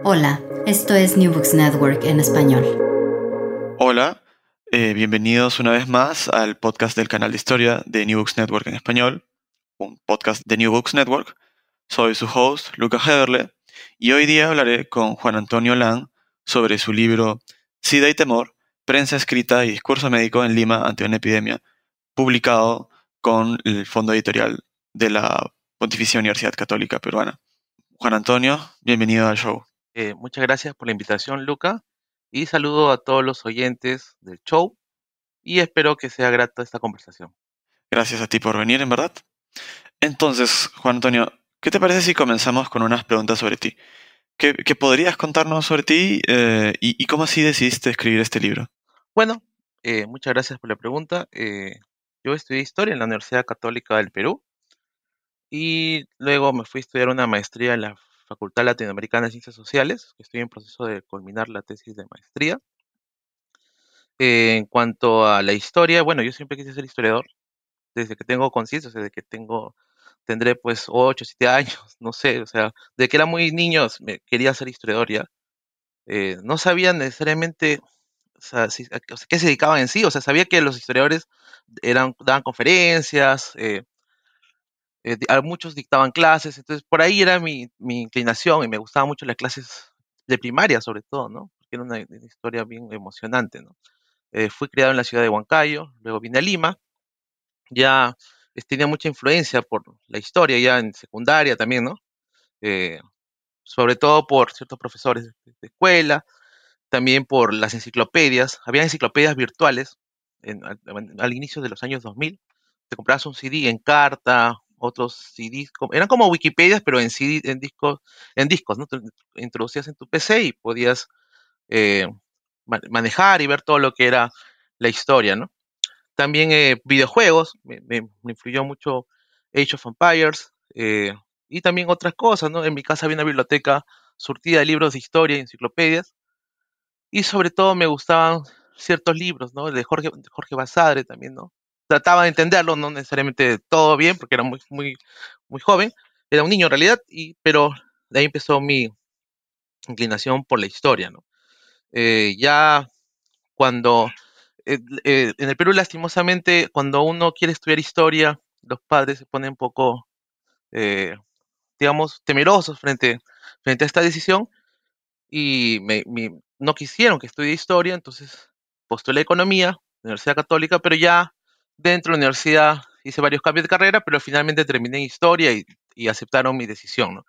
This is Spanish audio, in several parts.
Hola, esto es New Books Network en español. Hola, eh, bienvenidos una vez más al podcast del canal de historia de New Books Network en español, un podcast de New Books Network. Soy su host, Lucas Heberle, y hoy día hablaré con Juan Antonio Lang sobre su libro SIDA y Temor, Prensa Escrita y Discurso Médico en Lima ante una epidemia, publicado con el fondo editorial de la Pontificia Universidad Católica Peruana. Juan Antonio, bienvenido al show. Eh, muchas gracias por la invitación, Luca, y saludo a todos los oyentes del show y espero que sea grata esta conversación. Gracias a ti por venir, en verdad. Entonces, Juan Antonio, ¿qué te parece si comenzamos con unas preguntas sobre ti? ¿Qué, podrías contarnos sobre ti eh, y, cómo así decidiste escribir este libro? Bueno, eh, muchas gracias por la pregunta. yo estudié historia en la Universidad Católica del Perú y luego me fui a estudiar una maestría en la Facultad Latinoamericana de Ciencias Sociales, estoy en proceso de culminar la tesis de maestría. en cuanto a la historia, bueno, yo siempre quise ser historiador, desde que tengo conciencia, desde que tengo, tendré pues 8, 7 años, no sé, o sea, de que era muy niño me quería ser historiador ya. Eh, no sabía necesariamente o sea, qué se dedicaban en sí, o sea, sabía que los historiadores eran, daban conferencias, eh, eh, muchos dictaban clases, entonces por ahí era mi, inclinación y me gustaban mucho las clases de primaria sobre todo, ¿no? Porque era una, historia bien emocionante, ¿no? Eh, fui criado en la ciudad de Huancayo, luego vine a Lima, ya tenía mucha influencia por la historia, ya en secundaria también, ¿no? Eh, sobre todo por ciertos profesores de, escuela, también por las enciclopedias, había enciclopedias virtuales al, al, inicio de los años 2000, te comprabas un CD en carta otros CDs, eran como Wikipedias, pero en CD, en discos, en discos, ¿no? introducías en tu PC y podías eh, manejar y ver todo lo que era la historia, ¿no? También eh, videojuegos, me, influyó mucho Age of Empires, eh, y también otras cosas, ¿no? En mi casa había una biblioteca surtida de libros de historia y enciclopedias, y sobre todo me gustaban ciertos libros, ¿no? El de Jorge, Jorge Basadre también, ¿no? Trataba de entenderlo, no necesariamente todo bien, porque era muy, muy, muy joven, era un niño en realidad, y, pero de ahí empezó mi inclinación por la historia, ¿no? Eh, ya cuando, eh, eh, en el Perú lastimosamente, cuando uno quiere estudiar historia, los padres se ponen un poco, digamos, temerosos frente, frente a esta decisión, y me, no quisieron que estudie historia, entonces postulé economía, Universidad Católica, pero ya dentro de la universidad hice varios cambios de carrera, pero finalmente terminé en historia y, aceptaron mi decisión, ¿no?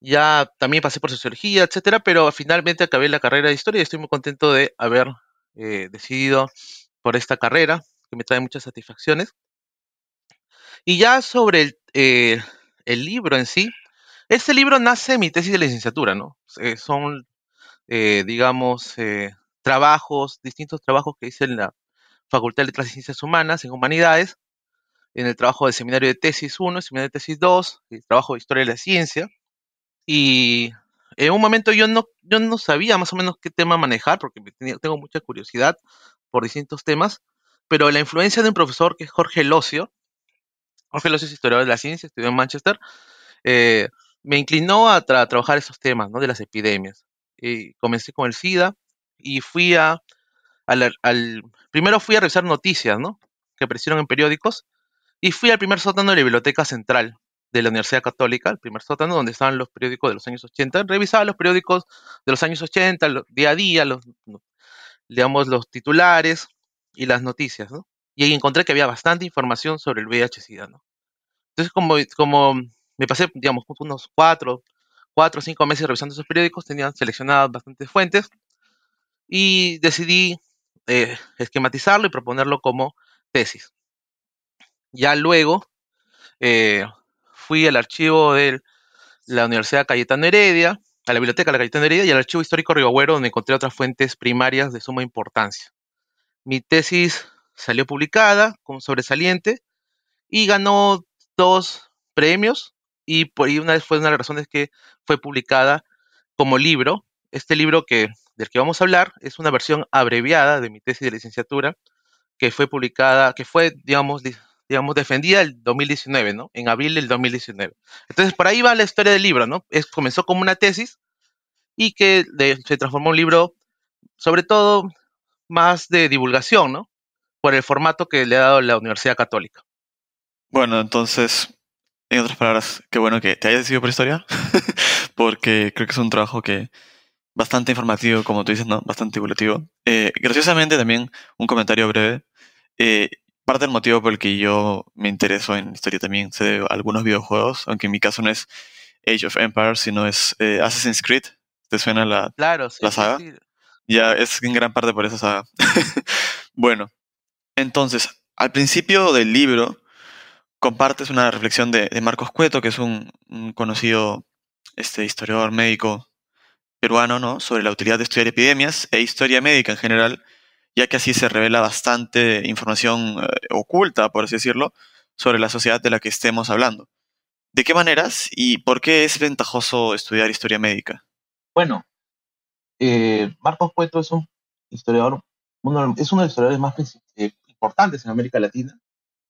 ya también pasé por sociología, etcétera, pero finalmente acabé la carrera de historia y estoy muy contento de haber eh, decidido por esta carrera, que me trae muchas satisfacciones. Y ya sobre el, eh, el libro en sí, este libro nace de mi tesis de licenciatura, ¿no? Eh, son, digamos, trabajos, distintos trabajos que hice en la Facultad de Letras y Ciencias Humanas en Humanidades, en el trabajo de seminario de tesis 1, seminario de tesis 2, el trabajo de Historia de la Ciencia. Y en un momento yo no, yo no sabía más o menos qué tema manejar, porque tengo mucha curiosidad por distintos temas, pero la influencia de un profesor que es Jorge Locio, Jorge Locio es historiador de la ciencia, estudió en Manchester, eh, me inclinó a trabajar esos temas, ¿no? De las epidemias. Y comencé con el SIDA y fui a al, primero fui a revisar noticias, ¿no? Que aparecieron en periódicos y fui al primer sótano de la Biblioteca Central de la Universidad Católica, el primer sótano donde estaban los periódicos de los años 80. Revisaba los periódicos de los años 80, día a día, los, digamos, los titulares y las noticias, ¿no? Y ahí encontré que había bastante información sobre el VIH-Sida, ¿no? Entonces, como, como me pasé, digamos, unos cuatro, cuatro o cinco meses revisando esos periódicos, tenía seleccionadas bastantes fuentes y decidí eh, esquematizarlo y proponerlo como tesis. Ya luego eh, fui al archivo de la Universidad Cayetano Heredia a la biblioteca, a la Cayetana Heredia y al Archivo Histórico Río Agüero, donde encontré otras fuentes primarias de suma importancia. Mi tesis salió publicada con sobresaliente y ganó dos premios y por ahí una fue una de las razones que fue publicada como libro. Este libro que del que vamos a hablar es una versión abreviada de mi tesis de licenciatura que fue publicada, que fue, digamos, digamos, defendida el 2019, ¿no? En abril del 2019. Entonces, por ahí va la historia del libro, ¿no? Es, comenzó como una tesis y que se transformó en un libro, sobre todo, más de divulgación, ¿no? Por el formato que le ha dado la Universidad Católica. Bueno, entonces, en otras palabras, qué bueno que te hayas decidido por historia, porque creo que es un trabajo que bastante informativo, como tú dices, ¿no? Bastante divulgativo. Eh, graciosamente también un comentario breve. Eh, parte del motivo por el que yo me intereso en historia también se debe a algunos videojuegos, aunque en mi caso no es Age of Empires, sino es eh, Assassin's Creed. ¿Te suena la, la saga? Ya es en gran parte por esa saga. bueno, entonces, al principio del libro compartes una reflexión de, Marcos Cueto, que es un, conocido este, historiador médico peruano, ¿no? Sobre la utilidad de estudiar epidemias e historia médica en general, ya que así se revela bastante información eh, oculta, por así decirlo, sobre la sociedad de la que estemos hablando. ¿De qué maneras y por qué es ventajoso estudiar historia médica? Bueno, eh, Marcos Cueto es un historiador, es uno de los historiadores más eh, importantes en América Latina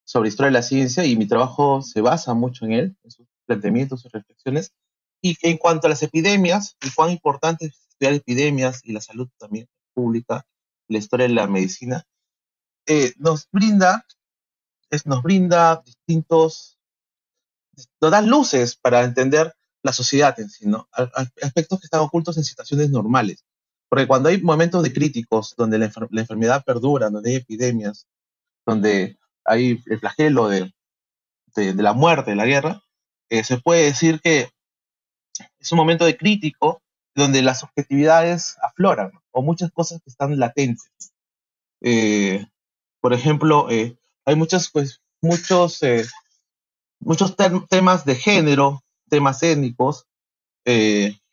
sobre historia de la ciencia y mi trabajo se basa mucho en él, en sus planteamientos, sus reflexiones. Y en cuanto a las epidemias, y cuán importante es estudiar epidemias y la salud también pública, la historia de la medicina, eh, nos brinda, es, nos brinda distintos, nos da luces para entender la sociedad en sí, ¿no? Aspectos que están ocultos en situaciones normales. Porque cuando hay momentos de críticos donde la, la enfermedad perdura, donde hay epidemias, donde hay el flagelo de, de, la muerte, de la guerra, eh, se puede decir que es un momento de crítico donde las subjetividades afloran, o muchas cosas que están latentes. Eh, por ejemplo, eh, hay muchos, pues, muchos, muchos temas de género, temas étnicos,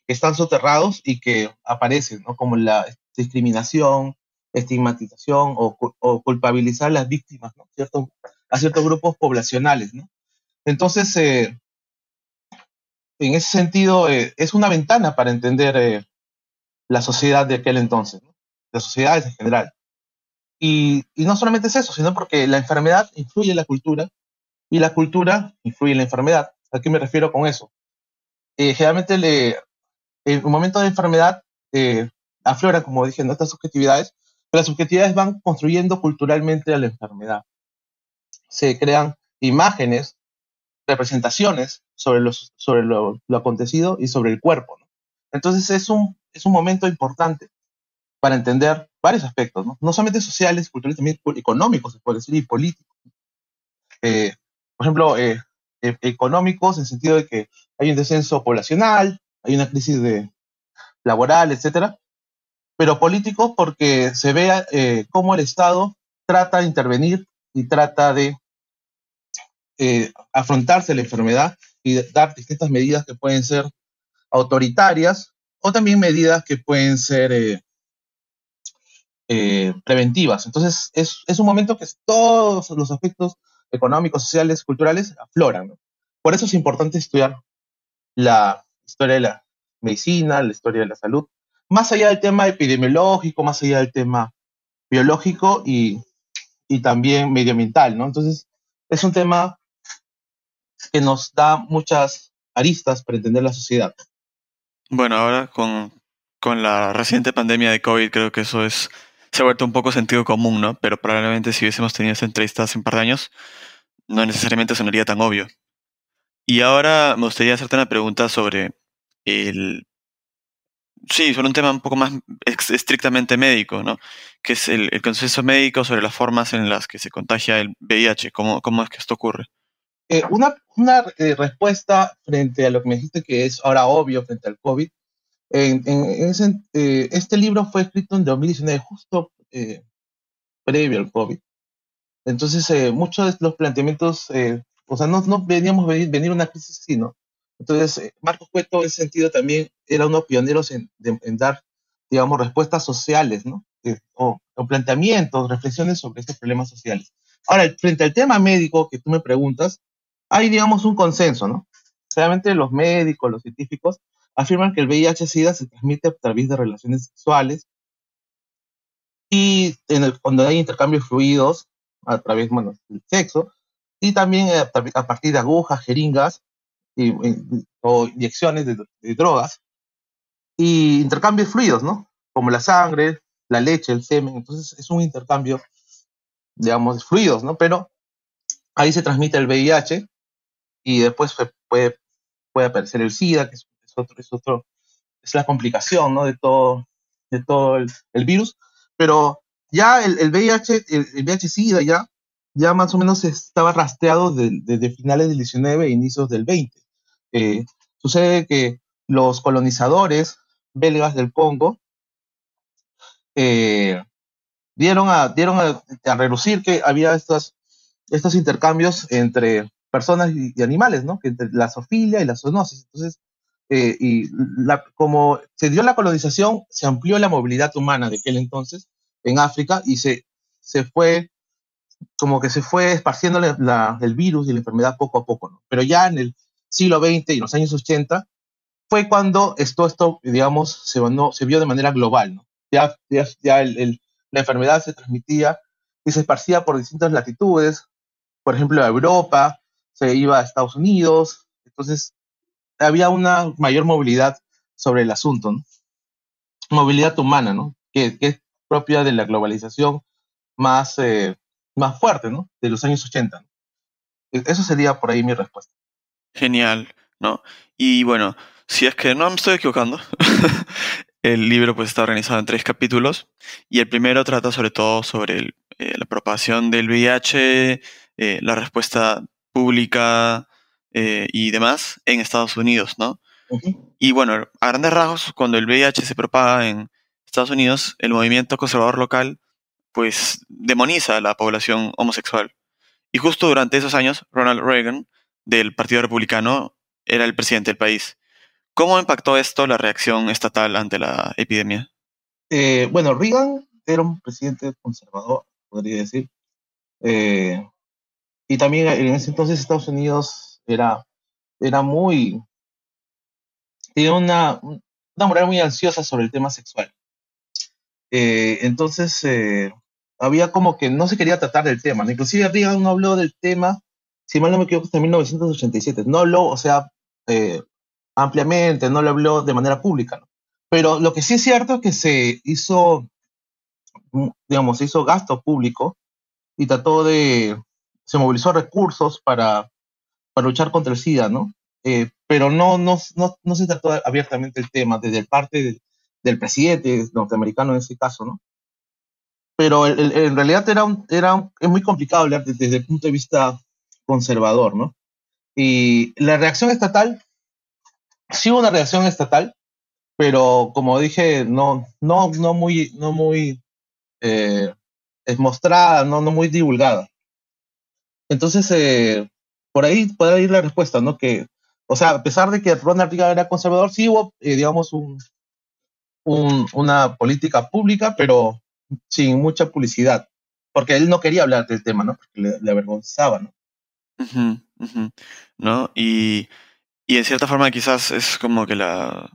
que están soterrados y que aparecen, ¿no? como la discriminación, estigmatización o, culpabilizar a las víctimas, ¿no? Cierto, a ciertos grupos poblacionales. ¿no? Entonces, eh, en ese sentido, eh, es una ventana para entender eh, la sociedad de aquel entonces, ¿no? las sociedades en general. Y, no solamente es eso, sino porque la enfermedad influye en la cultura y la cultura influye en la enfermedad. ¿A qué me refiero con eso? generalmente, le, en un momento de enfermedad, afloran, como dije, nuestras subjetividades, las subjetividades van construyendo culturalmente a la enfermedad. Se crean imágenes, representaciones sobre, lo, acontecido y sobre el cuerpo. Entonces es un, momento importante para entender varios aspectos, no, no solamente sociales, culturales, también económicos, se puede decir, y políticos. Eh, por ejemplo, eh, e, económicos en el sentido de que hay un descenso poblacional, hay una crisis de, laboral, etcétera, pero políticos porque se vea eh, cómo el Estado trata de intervenir y trata de eh, afrontarse la enfermedad y dar distintas medidas que pueden ser autoritarias o también medidas que pueden ser eh, preventivas. Entonces, es, es, un momento que todos los aspectos económicos, sociales, culturales afloran. Por eso es importante estudiar la historia de la medicina, la historia de la salud, más allá del tema epidemiológico, más allá del tema biológico y, también medioambiental, ¿no? Entonces, es un tema que nos da muchas aristas para entender la sociedad. Bueno, ahora con, con la reciente pandemia de COVID, creo que eso es se ha vuelto un poco sentido común, ¿no? Pero probablemente si hubiésemos tenido esta entrevista hace un par de años, no necesariamente sonaría tan obvio. Y ahora me gustaría hacerte una pregunta sobre el Sí, sobre un tema un poco más estrictamente médico, ¿no? Que es el, consenso médico sobre las formas en las que se contagia el VIH. ¿Cómo, cómo es que esto ocurre? Eh, una una eh, respuesta frente a lo que me dijiste que es ahora obvio frente al COVID. En, eh, este libro fue escrito en 2019, justo previo al COVID. Entonces, muchos de los planteamientos, o sea, no, no veníamos venir, venir una crisis, sino Entonces, eh, Marcos Cueto en ese sentido también era uno de pioneros en, dar, digamos, respuestas sociales, ¿no? O planteamientos, reflexiones sobre estos problemas sociales. Ahora, frente al tema médico que tú me preguntas, hay, digamos, un consenso, ¿no? Realmente los médicos, los científicos, afirman que el VIH-Sida se transmite a través de relaciones sexuales y en el- cuando hay intercambios fluidos a través, bueno, del sexo, y también a, tra- a partir de agujas, jeringas y, y- o inyecciones de, de drogas y intercambios fluidos, ¿no? Como la sangre, la leche, el semen. Entonces es un intercambio, digamos, fluidos, ¿no? Pero ahí se transmite el VIH y después puede, puede aparecer el SIDA, que es, otro, es otro, es la complicación, ¿no? De todo, de todo el, virus. Pero ya el, el VIH, el, el VIH-Sida ya, ya más o menos estaba rastreado de- desde finales del 19 e inicios del 20. Eh, sucede que los colonizadores belgas del Congo eh, dieron, a, dieron a, a relucir que había estos, estos intercambios entre personas y, y animales, ¿no? Que entre la zoofilia y la zoonosis. Entonces, eh, y la, como se dio la colonización, se amplió la movilidad humana de aquel entonces en África y se, se fue, como que se fue esparciendo la- la- el virus y la enfermedad poco a poco, ¿no? Pero ya en el siglo XX y los años 80 fue cuando esto, esto digamos, se, no, se vio de manera global, ¿no? Ya, ya, ya el- el- la enfermedad se transmitía y se esparcía por distintas latitudes, por ejemplo, a Europa, se iba a Estados Unidos, entonces había una mayor movilidad sobre el asunto, ¿no? Movilidad humana, ¿no? Que, es propia de la globalización más, eh, más fuerte, ¿no? De los años 80. ¿no? E- Eso sería por ahí mi respuesta. Genial, ¿no? Y bueno, si es que no me estoy equivocando, el libro pues está organizado en tres capítulos y el primero trata sobre todo sobre eh, la propagación del VIH, eh, la respuesta pública eh, y demás en Estados Unidos, ¿no? Ujú. Y bueno, a grandes rasgos, cuando el VIH se propaga en Estados Unidos, el movimiento conservador local pues demoniza a la población homosexual. Y justo durante esos años, Ronald Reagan, del Partido Republicano, era el presidente del país. ¿Cómo impactó esto la reacción estatal ante la epidemia? Eh, bueno, Reagan era un presidente conservador, podría decir. Eh, y también en ese entonces Estados Unidos era, era muy... tenía una, una moral muy ansiosa sobre el tema sexual. Eh, entonces, eh, había como que no se quería tratar del tema. Inclusive Reagan no habló del tema, si mal no me equivoco, hasta 1987. No habló, o sea, eh, ampliamente, no lo habló de manera pública. ¿no? Pero lo que sí es cierto es que se hizo, digamos, se hizo gasto público y trató de, se movilizó recursos para, para luchar contra el SIDA, ¿no? Eh, pero no, no, no, no se trató abiertamente el tema desde parte del, del presidente norteamericano en ese caso, ¿no? Pero el- el- en realidad era, un, era un- es muy complicado hablar de- desde el punto de vista conservador, ¿no? Y la reacción estatal, sí hubo una reacción estatal, pero como dije, no, no, no muy, no muy eh, es mostrada, no, no muy divulgada. Entonces, eh, por ahí puede ir la respuesta, ¿no? Que, o sea, a pesar de que Ronald Reagan era conservador, sí hubo, eh, digamos, un, un- una política pública, pero sin mucha publicidad, porque él no quería hablar del tema, ¿no? Porque le, avergonzaba, ¿no? ¿No? Y, y en cierta forma quizás es como que la,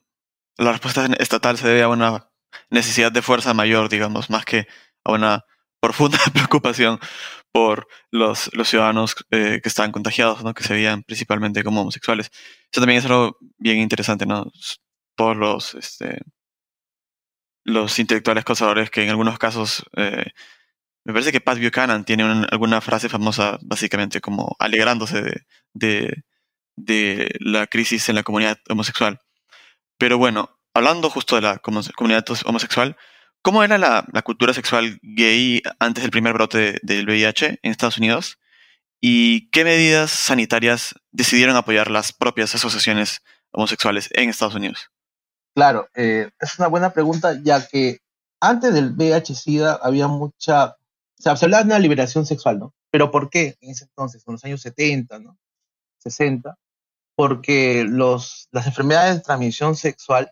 la respuesta estatal se debe a una necesidad de fuerza mayor, digamos, más que a una profunda preocupación por los, los ciudadanos eh, que estaban contagiados, ¿no? Que se veían principalmente como homosexuales. Eso también es algo bien interesante, ¿no? Todos los, este, los intelectuales conservadores que en algunos casos, eh, me parece que Pat Buchanan tiene un- alguna frase famosa básicamente como alegrándose de, de, de la crisis en la comunidad homosexual. Pero bueno, hablando justo de la comu- comunidad homosexual, ¿cómo era la, la cultura sexual gay antes del primer brote de- del VIH en Estados Unidos? ¿Y qué medidas sanitarias decidieron apoyar las propias asociaciones homosexuales en Estados Unidos? Claro, eh, es una buena pregunta, ya que antes del VIH-Sida había mucha, o sea, se hablaba de una liberación sexual, ¿no? Pero ¿por qué en ese entonces, en los años 70, ¿no? 60, porque los, las enfermedades de transmisión sexual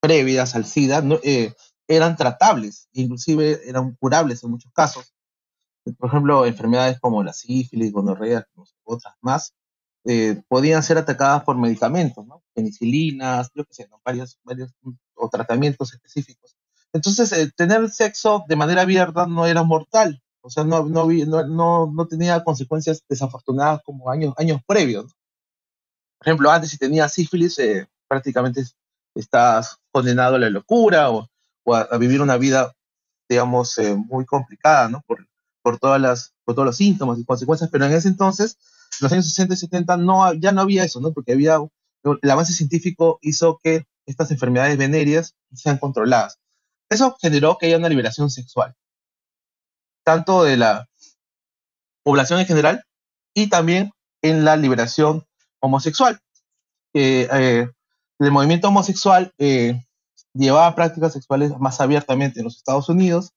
previas al SIDA no, eh, eran tratables, inclusive eran curables en muchos casos. Por ejemplo, enfermedades como la sífilis, gonorrea, otras más, eh, podían ser atacadas por medicamentos, ¿no? penicilinas, yo qué sé, varios, varios o tratamientos específicos. Entonces, eh, tener sexo de manera abierta no era mortal, o sea, no, no, no, no tenía consecuencias desafortunadas como años, años previos. Por ejemplo, antes si tenías sífilis, eh, prácticamente estás condenado a la locura o, a, vivir una vida, digamos, muy complicada, ¿no? Por, por, todas las, por todos los síntomas y consecuencias, pero en ese entonces los años 60 y 70 no, ya no había eso, ¿no? Porque había, el avance científico hizo que estas enfermedades venéreas sean controladas. Eso generó que haya una liberación sexual, tanto de la población en general y también en la liberación homosexual. Eh, el movimiento homosexual eh, llevaba prácticas sexuales más abiertamente en los Estados Unidos.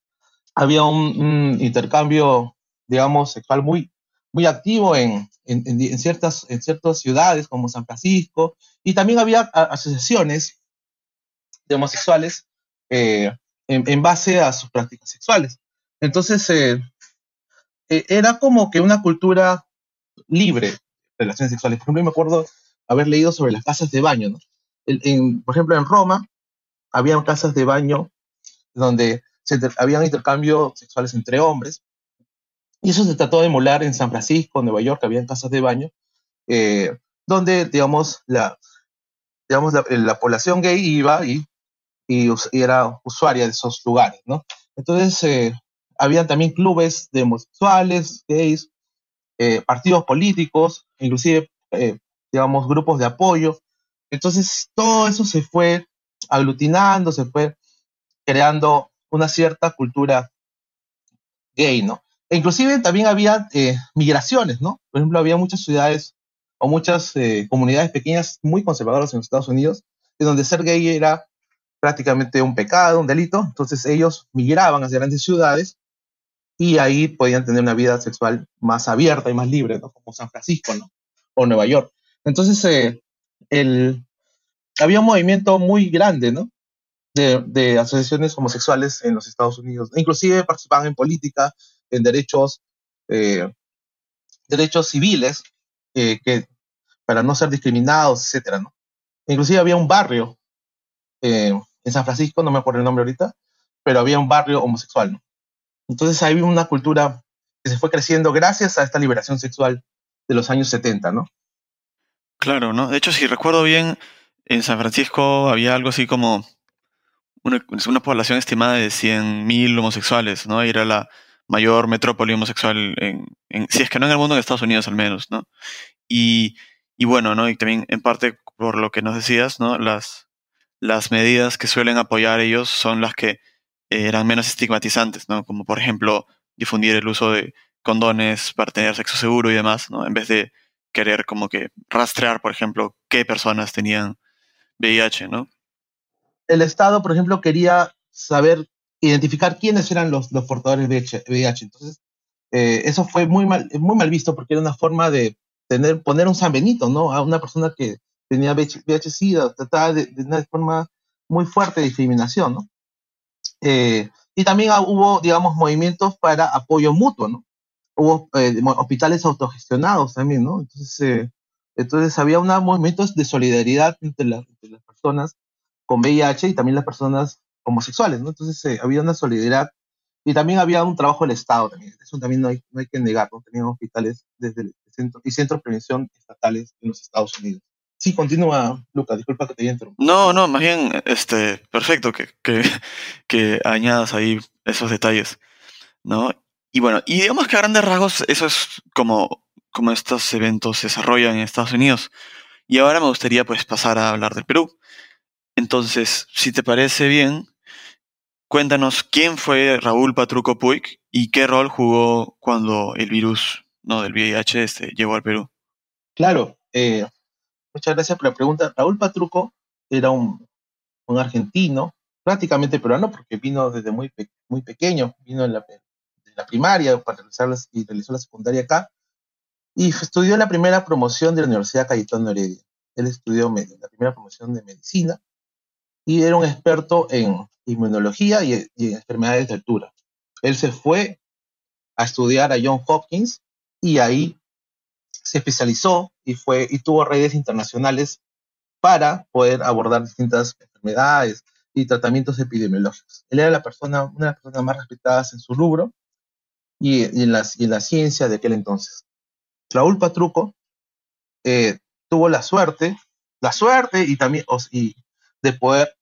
Había un intercambio, digamos, sexual muy muy activo en, en, ciertas, en ciertas ciudades como San Francisco, y también había asociaciones de homosexuales eh, en, base a sus prácticas sexuales. Entonces, eh, eh, era como que una cultura libre de relaciones sexuales. Por ejemplo, me acuerdo haber leído sobre las casas de baño. por ejemplo, en Roma había casas de baño donde se habían intercambios sexuales entre hombres, y eso se trató de emular en San Francisco, Nueva York, había casas de baño, eh, donde, digamos, la, digamos la, población gay iba y, y, era usuaria de esos lugares, ¿no? Entonces, eh, habían también clubes de homosexuales, gays, eh, partidos políticos, inclusive, digamos, grupos de apoyo. Entonces, todo eso se fue aglutinando, se fue creando una cierta cultura gay, ¿no? E inclusive también había eh, migraciones, ¿no? Por ejemplo, había muchas ciudades o muchas eh, comunidades pequeñas muy conservadoras en los Estados Unidos, en donde ser gay era prácticamente un pecado, un delito. Entonces ellos migraban hacia grandes ciudades y ahí podían tener una vida sexual más abierta y más libre, ¿no? Como San Francisco, ¿no? O Nueva York. Entonces, eh, el, había un movimiento muy grande, ¿no? De, asociaciones homosexuales en los Estados Unidos. Inclusive participaban en política, en derechos, eh, derechos civiles, eh, que, para no ser discriminados, etcétera, ¿no? Inclusive había un barrio eh, en San Francisco, no me acuerdo el nombre ahorita, pero había un barrio homosexual, ¿no? Entonces hay una cultura que se fue creciendo gracias a esta liberación sexual de los años 70, ¿no? Claro, ¿no? De hecho, si recuerdo bien, en San Francisco había algo así como una, población estimada de 100.000 homosexuales, ¿no? Era la, mayor metrópoli homosexual, en, si es que no en el mundo, en Estados Unidos al menos, ¿no? Y, y bueno, ¿no? Y también en parte por lo que nos decías, ¿no? Las, las medidas que suelen apoyar ellos son las que eh, eran menos estigmatizantes, ¿no? Como por ejemplo difundir el uso de condones para tener sexo seguro y demás, ¿no? En vez de querer como que rastrear, por ejemplo, qué personas tenían VIH, ¿no? El Estado, por ejemplo, quería saber identificar quiénes eran los, los portadores de VIH. Entonces, eh, eso fue muy mal, muy mal visto porque era una forma de tener, poner un San Benito, ¿no? A una persona que tenía VIH-Sida, trataba de, una forma muy fuerte de discriminación, ¿no? Eh, y también hubo, digamos, movimientos para apoyo mutuo, ¿no? Hubo eh, hospitales autogestionados también, ¿no? Entonces, entonces había unos movimientos de solidaridad entre, entre las personas con VIH y también las personas homosexuales, ¿no? Entonces eh, había una solidaridad y también había un trabajo del Estado también. Eso también no hay, no hay que negarlo. Tenían hospitales desde el centro, y centros de prevención estatales en los Estados Unidos. Sí, continúa, Lucas, disculpa que te interrumpido. No, no, más bien, este, perfecto que, que, que añadas ahí esos detalles, ¿no? Y bueno, y digamos que a grandes rasgos eso es como, como estos eventos se desarrollan en Estados Unidos. Y ahora me gustaría pues pasar a hablar del Perú. Entonces, si te parece bien, Cuéntanos quién fue Raúl Patruco Puig y qué rol jugó cuando el virus no, del VIH este, llegó al Perú. Claro, eh, muchas gracias por la pregunta. Raúl Patruco era un, argentino, prácticamente peruano, porque vino desde muy, muy pequeño, vino en la, la primaria para realizar y realizó la secundaria acá. Y estudió la primera promoción de la Universidad Cayetano Heredia. Él estudió la primera promoción de medicina y era un experto en inmunología y, en enfermedades de altura. Él se fue a estudiar a John Hopkins y ahí se especializó y, fue, y tuvo redes internacionales para poder abordar distintas enfermedades y tratamientos epidemiológicos. Él era la persona, una de las personas más respetadas en su rubro y, en, la, y en la ciencia de aquel entonces. Raúl Patruco eh, tuvo la suerte, la suerte y también de poder,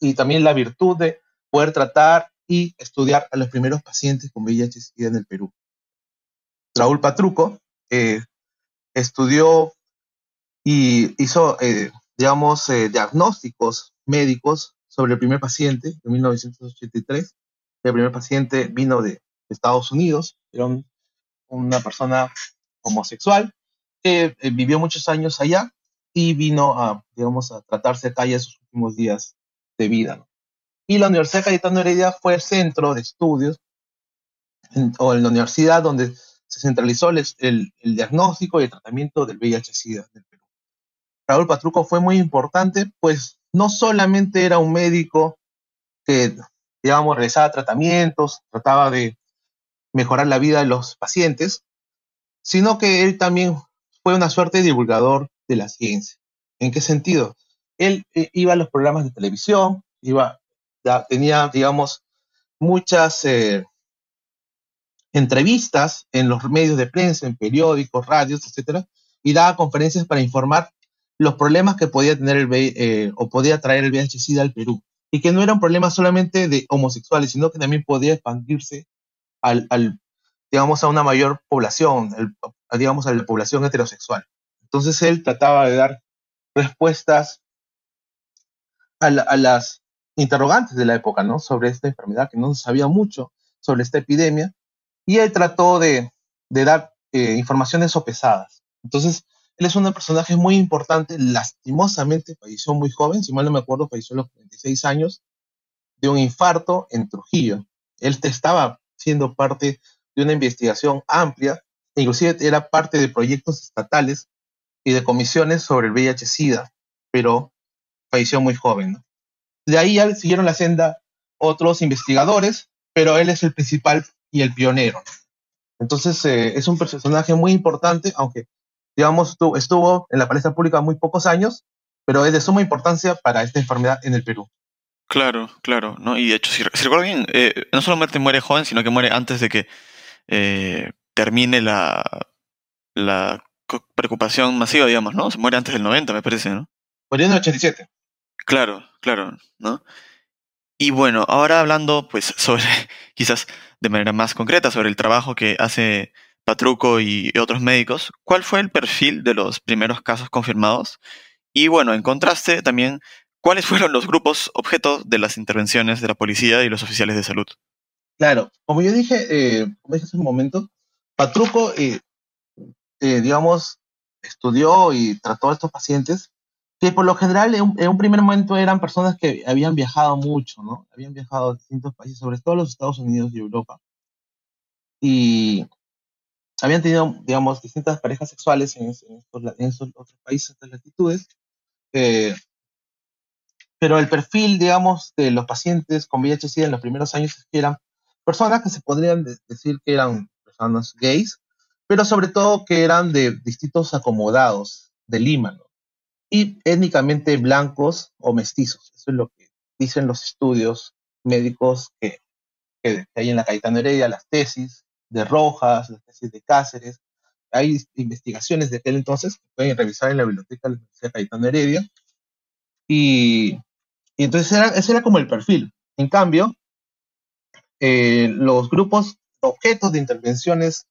y también la virtud de poder tratar y estudiar a los primeros pacientes con VIH-Sida en el Perú. Raúl Patruco eh, estudió y hizo, eh, digamos, diagnósticos médicos sobre el primer paciente en 1983. El primer paciente vino de Estados Unidos, era una persona homosexual, que eh, vivió muchos años allá y vino a, digamos, a tratarse acá ya sus últimos días de vida. Y la Universidad Cayetano Heredia fue el centro de estudios, o en la universidad donde se centralizó el, el, diagnóstico y el tratamiento del VIH-Sida del Perú. Raúl Patruco fue muy importante, pues no solamente era un médico que, digamos, realizaba tratamientos, trataba de mejorar la vida de los pacientes, sino que él también fue una suerte de divulgador de la ciencia. ¿En qué sentido? Él eh, iba a los programas de televisión, iba, tenía, digamos, muchas eh, entrevistas en los medios de prensa, en periódicos, radios, etcétera, y daba conferencias para informar los problemas que podía tener el eh, o podía traer el VIH-Sida al Perú y que no era un problema solamente de homosexuales, sino que también podía expandirse al, digamos, a una mayor población, digamos, a la población heterosexual. Entonces él trataba de dar respuestas a, las interrogantes de la época, ¿no? Sobre esta enfermedad, que no se sabía mucho sobre esta epidemia, y él trató de, dar eh, informaciones sopesadas. Entonces, él es un personaje muy importante, lastimosamente falleció muy joven, si mal no me acuerdo, falleció a los 26 años, de un infarto en Trujillo. Él estaba siendo parte de una investigación amplia, inclusive era parte de proyectos estatales y de comisiones sobre el VIH-Sida, pero falleció muy joven. De ahí ya siguieron la senda otros investigadores, pero él es el principal y el pionero. Entonces eh, es un personaje muy importante, aunque digamos estuvo, en la palestra pública muy pocos años, pero es de suma importancia para esta enfermedad en el Perú. Claro, claro, ¿no? Y de hecho, si, recuerdo bien, eh, no solamente muere joven, sino que muere antes de que eh, termine la, la preocupación masiva, digamos, ¿no? Se muere antes del 90, me parece, ¿no? Murió en el 87. Claro, claro, ¿no? Y bueno, ahora hablando, pues, sobre, quizás de manera más concreta, sobre el trabajo que hace Patruco y otros médicos, ¿cuál fue el perfil de los primeros casos confirmados? Y bueno, en contraste también, ¿cuáles fueron los grupos objetos de las intervenciones de la policía y los oficiales de salud? Claro, como yo dije, eh, como dije hace un momento, Patruco, eh, eh, digamos, estudió y trató a estos pacientes que por lo general en un, primer momento eran personas que habían viajado mucho, ¿no? Habían viajado a distintos países, sobre todo los Estados Unidos y Europa. Y habían tenido, digamos, distintas parejas sexuales en, esos, otros países, estas latitudes. pero el perfil, digamos, de los pacientes con VIH-Sida en los primeros años eran personas que se podrían decir que eran personas gays, pero sobre todo que eran de distintos acomodados de Lima, y étnicamente blancos o mestizos. Eso es lo que dicen los estudios médicos que, hay en la Cayetano Heredia, las tesis de Rojas, las tesis de Cáceres. Hay investigaciones de aquel entonces que pueden revisar en la biblioteca de la Universidad Heredia. Y, y entonces era, ese era como el perfil. En cambio, eh, los grupos objetos de intervenciones,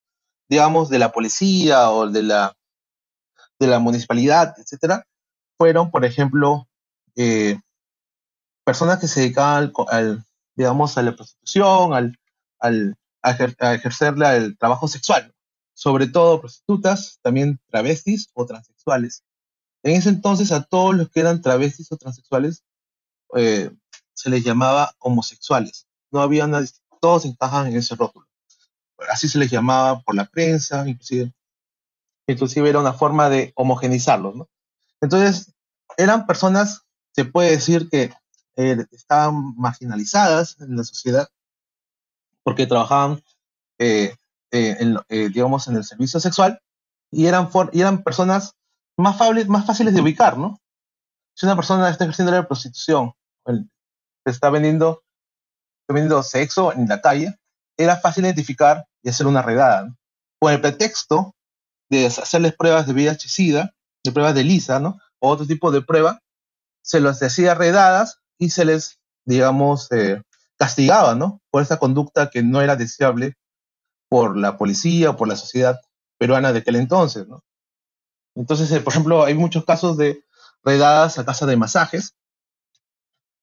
digamos, de la policía o de la, de la municipalidad, etcétera, fueron, por ejemplo, eh, personas que se dedicaban al, digamos, a la prostitución, al, al a, ejercer el trabajo sexual, sobre todo prostitutas, también travestis o transexuales. En ese entonces a todos los que eran travestis o transexuales eh, se les llamaba homosexuales. No había una todos encajan en ese rótulo. Así se les llamaba por la prensa, inclusive inclusive era una forma de homogenizarlos, ¿no? Entonces, eran personas, se puede decir que eh, estaban marginalizadas en la sociedad porque trabajaban, eh, eh, en, digamos, en el servicio sexual y eran, y eran personas más, más fáciles de ubicar, ¿no? Si una persona está ejerciendo la prostitución, el- está vendiendo, vendiendo sexo en la calle, era fácil identificar y hacer una redada. Con el pretexto de hacerles pruebas de VIH-Sida, de pruebas de lisa, ¿no? O otro tipo de prueba, se los hacía redadas y se les, digamos, eh, castigaba, ¿no? Por esa conducta que no era deseable por la policía o por la sociedad peruana de aquel entonces, ¿no? Entonces, eh, por ejemplo, hay muchos casos de redadas a casa de masajes.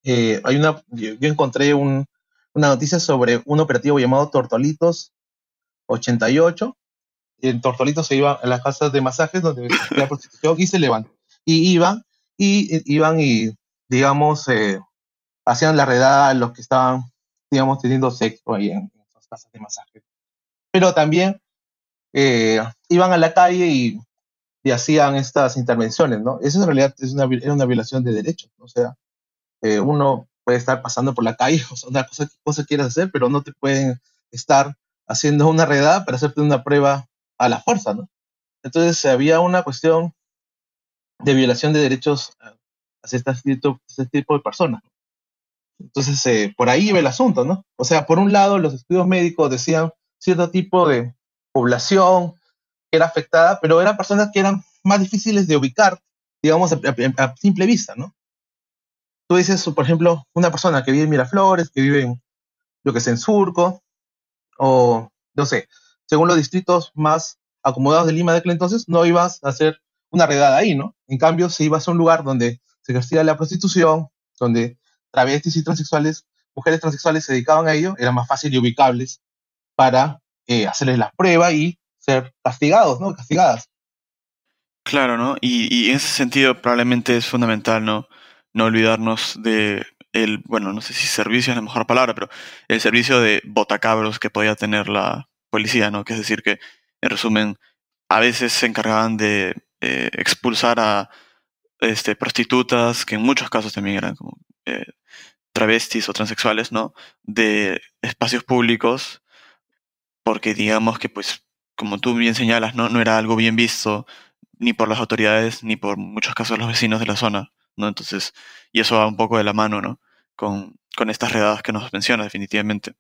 Eh, hay una, yo encontré un- una noticia sobre un operativo llamado Tortolitos 88. Y en Tortolitos se iba a las casas de masajes donde la prostitución y se levantan. Y iban, y, y- iban y, digamos, eh, hacían la redada a los que estaban, digamos, teniendo sexo ahí en, en casas de masajes. Pero también eh, iban a la calle y, y hacían estas intervenciones, ¿no? Eso en realidad es una, era una violación de derechos, ¿no? o sea, eh, uno puede estar pasando por la calle, o sea, una cosa, cosa quieres hacer, pero no te pueden estar haciendo una redada para hacerte una prueba a la fuerza, ¿no? Entonces había una cuestión de violación de derechos eh, hacia este este tipo de personas. Entonces, eh, por ahí iba el asunto, ¿no? O sea, por un lado, los estudios médicos decían cierto tipo de población que era afectada, pero eran personas que eran más difíciles de ubicar, digamos, a, a- a simple vista, ¿no? Tú dices, por ejemplo, una persona que vive en Miraflores, que vive en, yo que sé, en Surco, o, no sé, según los distritos más acomodados de Lima de aquel entonces, no ibas a hacer una redada ahí, ¿no? En cambio, si ibas a un lugar donde se ejercía la prostitución, donde travestis y transexuales, mujeres transexuales se dedicaban a ello, eran más fácil y ubicables para eh, hacerles la prueba y ser castigados, ¿no? Castigadas. Claro, ¿no? Y en ese sentido probablemente es fundamental, ¿no? No olvidarnos de el, bueno, no sé si servicio es la mejor palabra, pero el servicio de botacabros que podía tener la policía, ¿no? Que es decir, que en resumen, a veces se encargaban de eh, expulsar a este, prostitutas, que en muchos casos también eran como eh, travestis o transexuales, ¿no? De espacios públicos, porque digamos que, pues, como tú bien señalas, ¿no? No era algo bien visto ni por las autoridades ni por muchos casos los vecinos de la zona, ¿no? Entonces, y eso va un poco de la mano, ¿no? Con, con estas redadas que nos menciona definitivamente,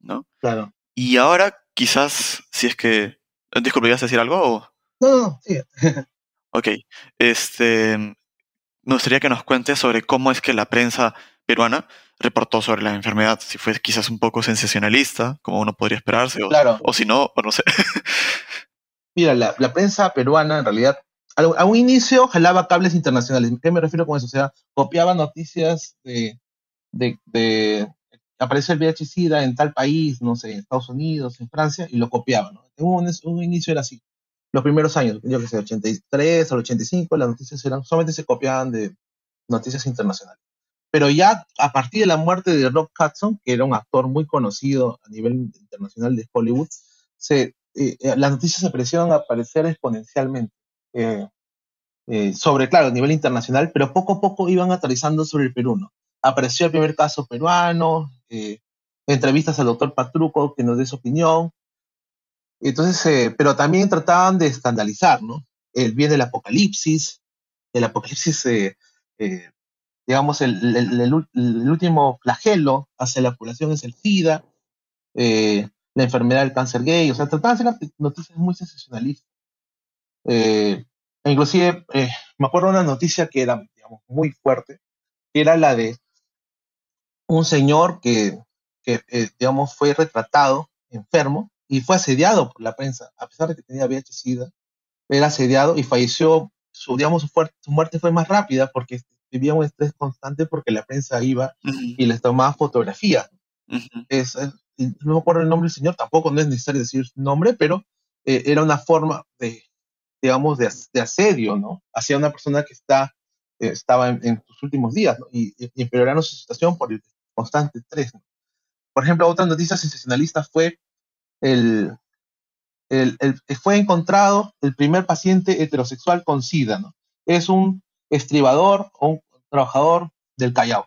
¿no? Claro. Y ahora, quizás, si es que... Disculpe, ¿ibas a decir algo? O... No, no, sí. Ok. Este, me gustaría que nos cuentes sobre cómo es que la prensa peruana reportó sobre la enfermedad. Si fue quizás un poco sensacionalista, como uno podría esperarse, o, Claro. o si no, o no sé. Mira, la, la prensa peruana en realidad a, a un inicio jalaba cables internacionales. ¿Qué me refiero con eso? O sea, copiaba noticias de, de, de apareció el VIH-Sida en tal país, no sé, en Estados Unidos, en Francia, y lo copiaba, ¿no? Un, inicio era así. Los primeros años, yo que sé, 83 al 85, las noticias eran, solamente se copiaban de noticias internacionales. Pero ya a partir de la muerte de Rob Hudson, que era un actor muy conocido a nivel internacional de Hollywood, se, eh, las noticias empezaron a aparecer exponencialmente. Eh, eh, sobre, claro, a nivel internacional, pero poco a poco iban aterrizando sobre el Perú, ¿no? Apareció el primer caso peruano, eh, entrevistas al doctor Patruco que nos dé su opinión. Entonces, pero también trataban de escandalizar, ¿no? El bien del apocalipsis, el apocalipsis, digamos, el, último flagelo hacia la población es el SIDA, la enfermedad del cáncer gay, o sea, trataban de noticias muy sensacionalistas. Eh, inclusive, eh, me acuerdo de una noticia que era, digamos, muy fuerte, que era la de un señor que, que eh, digamos, fue retratado enfermo y fue asediado por la prensa, a pesar de que tenía VIH-Sida, era asediado y falleció, su, digamos, su, fuerte, su, muerte fue más rápida porque vivía un estrés constante porque la prensa iba uh -huh. y les tomaba fotografías. Uh -huh. es, es, no me acuerdo el nombre del señor, tampoco no es necesario decir su nombre, pero eh, era una forma de, digamos, de, de, asedio, ¿no? Hacia una persona que está, eh, estaba en, en, sus últimos días, ¿no? Y, y empeorando su situación por el constante estrés. ¿no? Por ejemplo, otra noticia sensacionalista fue el, el, fue encontrado el primer paciente heterosexual con SIDA. ¿no? Es un estribador o un trabajador del Callao.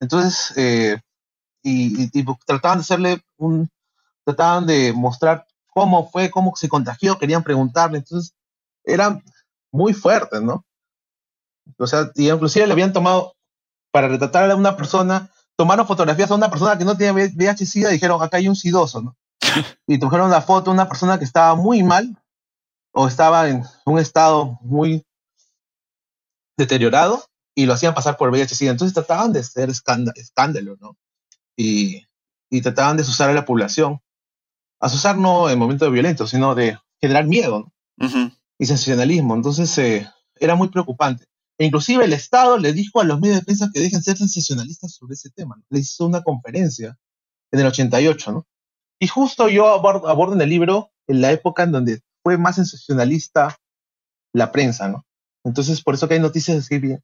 Entonces, eh, y, trataban de hacerle un, trataban de mostrar cómo fue, cómo se contagió, querían preguntarle, entonces eran muy fuertes, ¿no? O sea, y inclusive le habían tomado, para retratar a una persona, tomaron fotografías a una persona que no tenía VIH-Sida y dijeron, acá hay un sidoso, ¿no? y trajeron la foto de una persona que estaba muy mal o estaba en un estado muy deteriorado y lo hacían pasar por VIH-Sida. Entonces trataban de hacer escándalo, ¿no? Y, y, trataban de asusar a la población. Asusar no en momentos violentos, sino de generar miedo ¿no? y sensacionalismo. Entonces eh, era muy preocupante. E inclusive el Estado le dijo a los medios de prensa que dejen ser sensacionalistas sobre ese tema. ¿no? Le hizo una conferencia en el 88, ¿no? Y justo yo abordo, en el libro en la época en donde fue más sensacionalista la prensa, ¿no? Entonces, por eso que hay noticias así bien,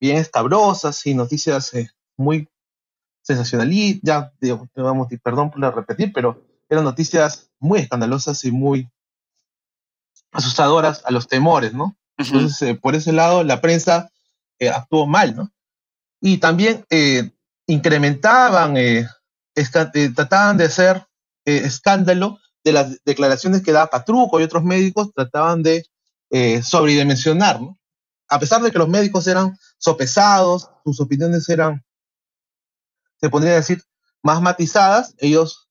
bien escabrosas y noticias eh, muy sensacionalistas, ya, digamos, perdón por repetir, pero eran noticias muy escandalosas y muy asustadoras a los temores, ¿no? Entonces, eh, por ese lado, la prensa eh, actuó mal, ¿no? Y también incrementaban, trataban de hacer escándalo de las declaraciones que daba Patruco y otros médicos, trataban de eh, sobredimensionar, ¿no? A pesar de que los médicos eran sopesados, sus opiniones eran, se podría decir, más matizadas, ellos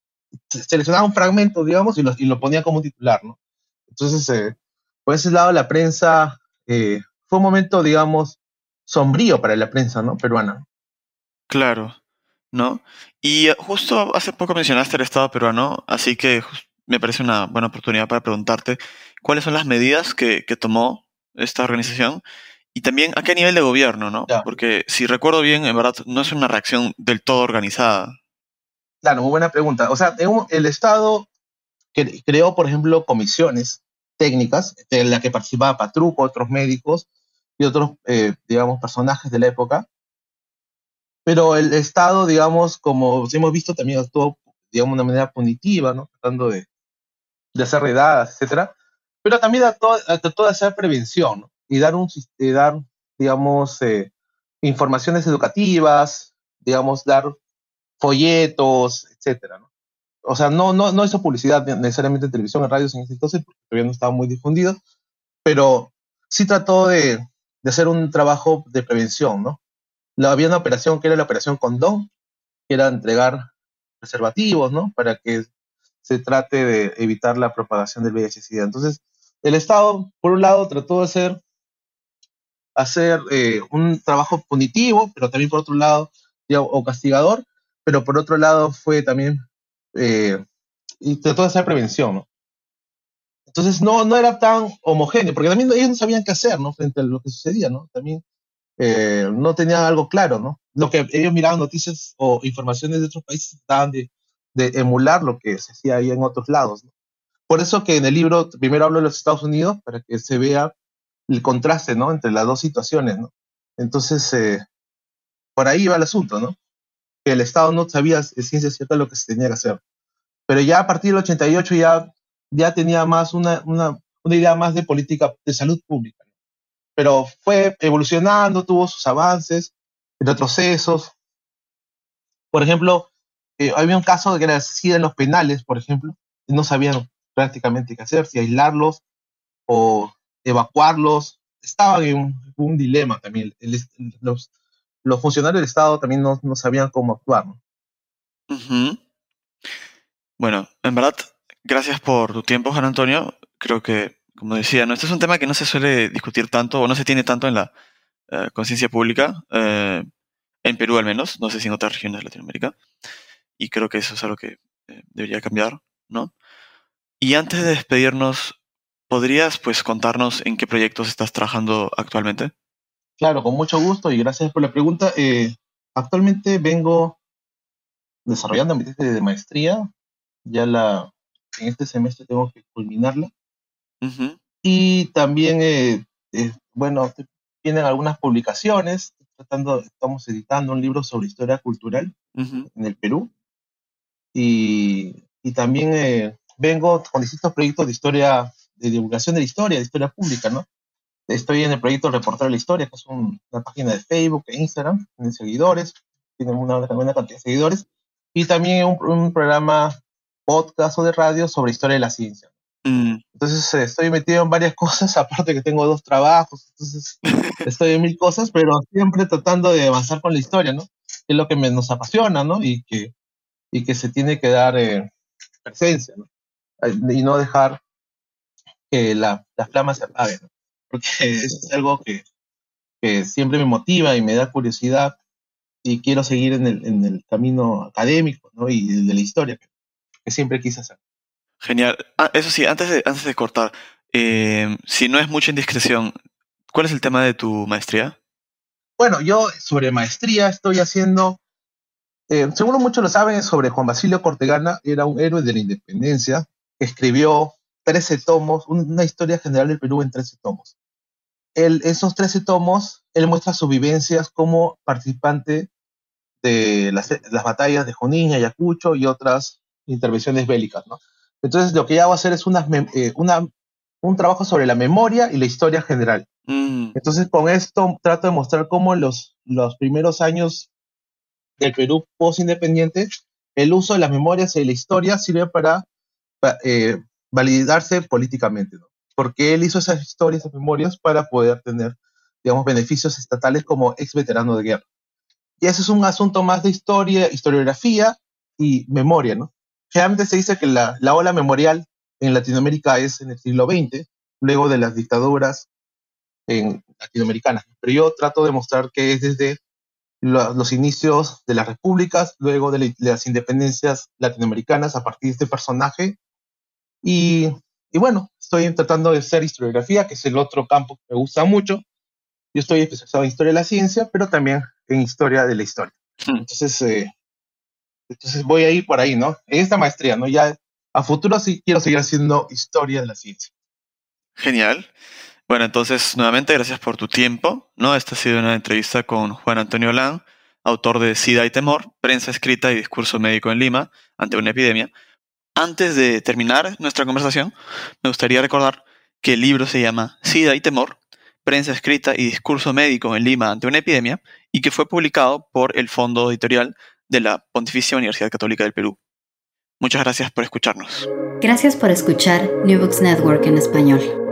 seleccionaban un fragmento, digamos, y lo, y lo ponían como titular, ¿no? Entonces, eh, por ese lado, la prensa eh, fue un momento, digamos, sombrío para la prensa, ¿no? Peruana. Claro, ¿no? Y eh, justo hace poco mencionaste el Estado peruano, así que me parece una buena oportunidad para preguntarte cuáles son las medidas que, tomó esta organización y también a qué nivel de gobierno, ¿no? Porque si recuerdo bien, en verdad no es una reacción del todo organizada. Claro, muy buena pregunta. O sea, el Estado creó, por ejemplo, comisiones técnicas en las que participaba Patruco, otros médicos y otros, eh, digamos, personajes de la época, pero el Estado, digamos, como hemos visto, también actuó, digamos, de una manera punitiva. Tratando de, hacer redadas, etcétera. Pero también trató, de hacer prevención. Y dar, un, dar digamos, eh, informaciones educativas, digamos, dar folletos, etcétera, ¿no? O sea, no, no, no hizo publicidad necesariamente en televisión, en radios en ese entonces, porque todavía no estaba muy difundido, pero sí trató de, hacer un trabajo de prevención, ¿no? había una operación que era la operación Condón, que era entregar preservativos, ¿no? Para que se trate de evitar la propagación del VIH-Sida. Entonces, el Estado, por un lado, trató de hacer, hacer eh, un trabajo punitivo, pero también por otro lado, o castigador, pero por otro lado fue también, eh, de hacer prevención, ¿no? Entonces no, no era tan homogéneo, porque también ellos no sabían qué hacer, ¿no? Frente a lo que sucedía, ¿no? También eh, no tenían algo claro, ¿no? Lo que ellos miraban noticias o informaciones de otros países trataban de, emular lo que se hacía ahí en otros lados. ¿no? Por eso que en el libro primero hablo de los Estados Unidos para que se vea el contraste, ¿no? Entre las dos situaciones, ¿no? Entonces, eh, por ahí va el asunto, ¿no? Que el Estado no sabía de ciencia cierta lo que se tenía que hacer. Pero ya a partir del 88 ya, ya tenía más una, una, una idea más de política de salud pública pero fue evolucionando, tuvo sus avances, retrocesos. Por ejemplo, eh, había un caso de que era en los penales, por ejemplo, no sabían prácticamente qué hacer, si aislarlos o evacuarlos. Estaban en un, dilema también. los, los, funcionarios del Estado también no, no sabían cómo actuar. Bueno, en verdad, gracias por tu tiempo, Juan Antonio. Creo que como decía, ¿no? este es un tema que no se suele discutir tanto o no se tiene tanto en la eh, conciencia pública, eh, en Perú al menos, no sé si en otras regiones de Latinoamérica, y creo que eso es algo que eh, debería cambiar, ¿no? Y antes de despedirnos, ¿podrías pues contarnos en qué proyectos estás trabajando actualmente? Claro, con mucho gusto y gracias por la pregunta. actualmente vengo desarrollando mi tesis de maestría, ya la, en este semestre tengo que culminarla y también, eh, eh, bueno, tienen algunas publicaciones, tratando, estamos editando un libro sobre historia cultural en el Perú. Y, y también, eh, vengo con distintos proyectos de historia, de divulgación de la historia, de historia pública, ¿no? Estoy en el proyecto Reportar la Historia, que es una página de Facebook e Instagram, tiene seguidores, tiene una buena cantidad de seguidores, y también un, un programa podcast o de radio sobre historia de la ciencia. Mm. Entonces eh, estoy metido en varias cosas, aparte que tengo dos trabajos, entonces estoy en mil cosas, pero siempre tratando de avanzar con la historia, ¿no? es lo que nos apasiona, ¿no? Y que, y que se tiene que dar eh, presencia, ¿no? Y no dejar que la, la flama se apague, ¿no? Porque es algo que, que siempre me motiva y me da curiosidad y quiero seguir en el, en el camino académico, ¿no? Y de la historia, que siempre quise hacer. Genial. Ah, eso sí, antes de, antes de cortar, eh, si no es mucha indiscreción, ¿cuál es el tema de tu maestría? Bueno, yo sobre maestría estoy haciendo, eh, seguro muchos lo saben, sobre Juan Basilio Cortegana, era un héroe de la independencia, escribió 13 tomos, una historia general del Perú en 13 tomos. Él, esos 13 tomos, él muestra sus vivencias como participante de las, las batallas de Junín, Ayacucho y otras intervenciones bélicas, ¿no? Entonces, lo que ya voy a hacer es eh, una, un trabajo sobre la memoria y la historia general. Mm. Entonces, con esto trato de mostrar cómo los, los primeros años del Perú post-independiente, el uso de las memorias y la historia sirve para, eh, validarse políticamente, ¿no? Porque él hizo esas historias, esas memorias, para poder tener, digamos, beneficios estatales como ex veterano de guerra. Y ese es un asunto más de historia, historiografía y memoria, ¿no? Generalmente se dice que la, la ola memorial en Latinoamérica es en el siglo XX, luego de las dictaduras en latinoamericanas. Pero yo trato de mostrar que es desde los inicios de las repúblicas, luego de, las independencias latinoamericanas a partir de este personaje. Y, y, bueno, estoy tratando de hacer historiografía, que es el otro campo que me gusta mucho. Yo estoy especializado en historia de la ciencia, pero también en historia de la historia. Hmm. Entonces, eh, entonces voy a ir por ahí, ¿no? En esta maestría, ¿no? Ya a futuro sí quiero seguir haciendo historia de la ciencia. Genial. Bueno, entonces nuevamente gracias por tu tiempo, ¿no? Esta ha sido una entrevista con Juan Antonio Lan, autor de SIDA y Temor, prensa escrita y discurso médico en Lima ante una epidemia. Antes de terminar nuestra conversación, me gustaría recordar que el libro se llama SIDA y Temor, prensa escrita y discurso médico en Lima ante una epidemia y que fue publicado por el Fondo Editorial de la Pontificia Universidad Católica del Perú. Muchas gracias por escucharnos. Gracias por escuchar New Books Network en español.